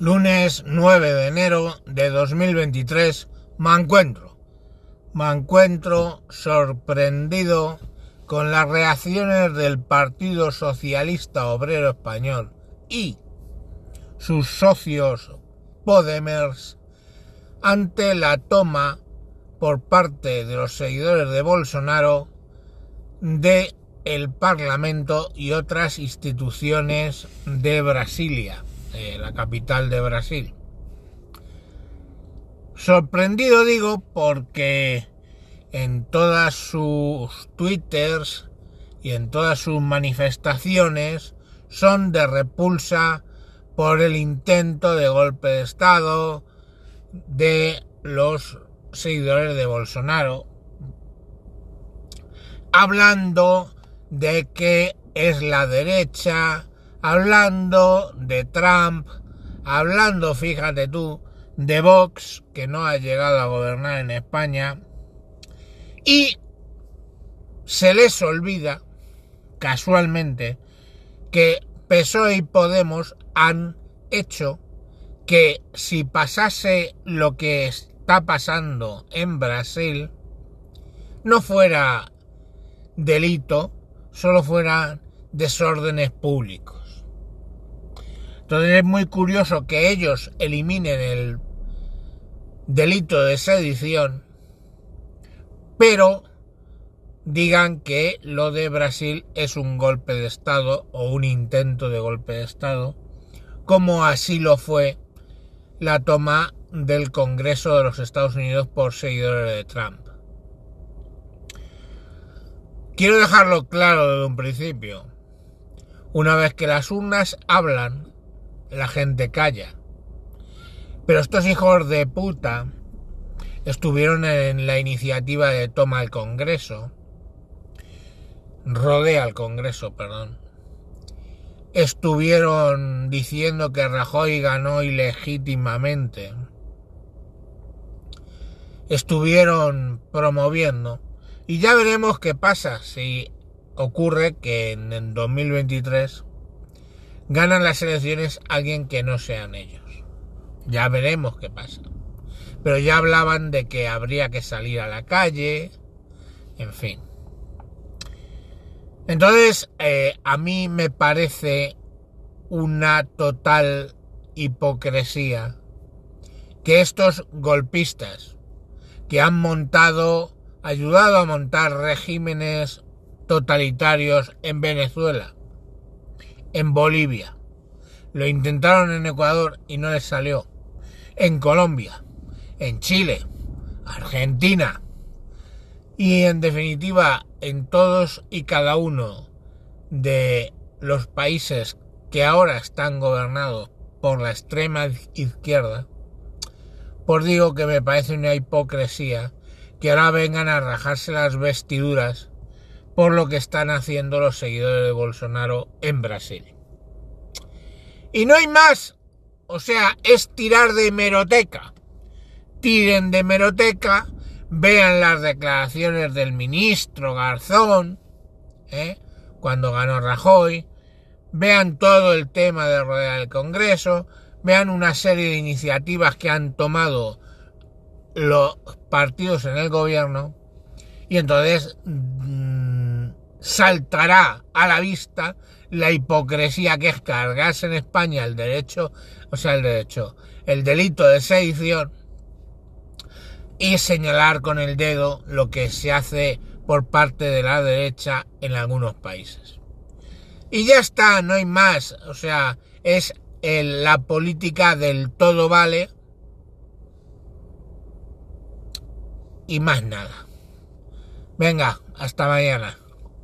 Lunes 9 de enero de 2023 me encuentro. Me encuentro sorprendido con las reacciones del Partido Socialista Obrero Español y sus socios Podemers ante la toma por parte de los seguidores de Bolsonaro de el Parlamento y otras instituciones de Brasilia la capital de Brasil. Sorprendido digo porque en todas sus twitters y en todas sus manifestaciones son de repulsa por el intento de golpe de Estado de los seguidores de Bolsonaro, hablando de que es la derecha hablando de Trump, hablando, fíjate tú, de Vox, que no ha llegado a gobernar en España, y se les olvida, casualmente, que PSOE y Podemos han hecho que si pasase lo que está pasando en Brasil, no fuera delito, solo fueran desórdenes públicos. Entonces es muy curioso que ellos eliminen el delito de sedición, pero digan que lo de Brasil es un golpe de Estado o un intento de golpe de Estado, como así lo fue la toma del Congreso de los Estados Unidos por seguidores de Trump. Quiero dejarlo claro desde un principio. Una vez que las urnas hablan, la gente calla. Pero estos hijos de puta estuvieron en la iniciativa de toma al Congreso, rodea al Congreso, perdón. Estuvieron diciendo que Rajoy ganó ilegítimamente. Estuvieron promoviendo. Y ya veremos qué pasa si ocurre que en 2023 ganan las elecciones alguien que no sean ellos. Ya veremos qué pasa. Pero ya hablaban de que habría que salir a la calle, en fin. Entonces, eh, a mí me parece una total hipocresía que estos golpistas que han montado, ayudado a montar regímenes totalitarios en Venezuela, en Bolivia. Lo intentaron en Ecuador y no les salió. En Colombia, en Chile, Argentina y en definitiva en todos y cada uno de los países que ahora están gobernados por la extrema izquierda, por digo que me parece una hipocresía que ahora vengan a rajarse las vestiduras por lo que están haciendo los seguidores de Bolsonaro en Brasil. Y no hay más. O sea, es tirar de hemeroteca. Tiren de hemeroteca, vean las declaraciones del ministro Garzón, ¿eh? cuando ganó Rajoy, vean todo el tema de rodear el Congreso, vean una serie de iniciativas que han tomado los partidos en el gobierno y entonces saltará a la vista la hipocresía que es cargarse en España el derecho, o sea, el derecho, el delito de sedición y señalar con el dedo lo que se hace por parte de la derecha en algunos países. Y ya está, no hay más, o sea, es la política del todo vale y más nada. Venga, hasta mañana.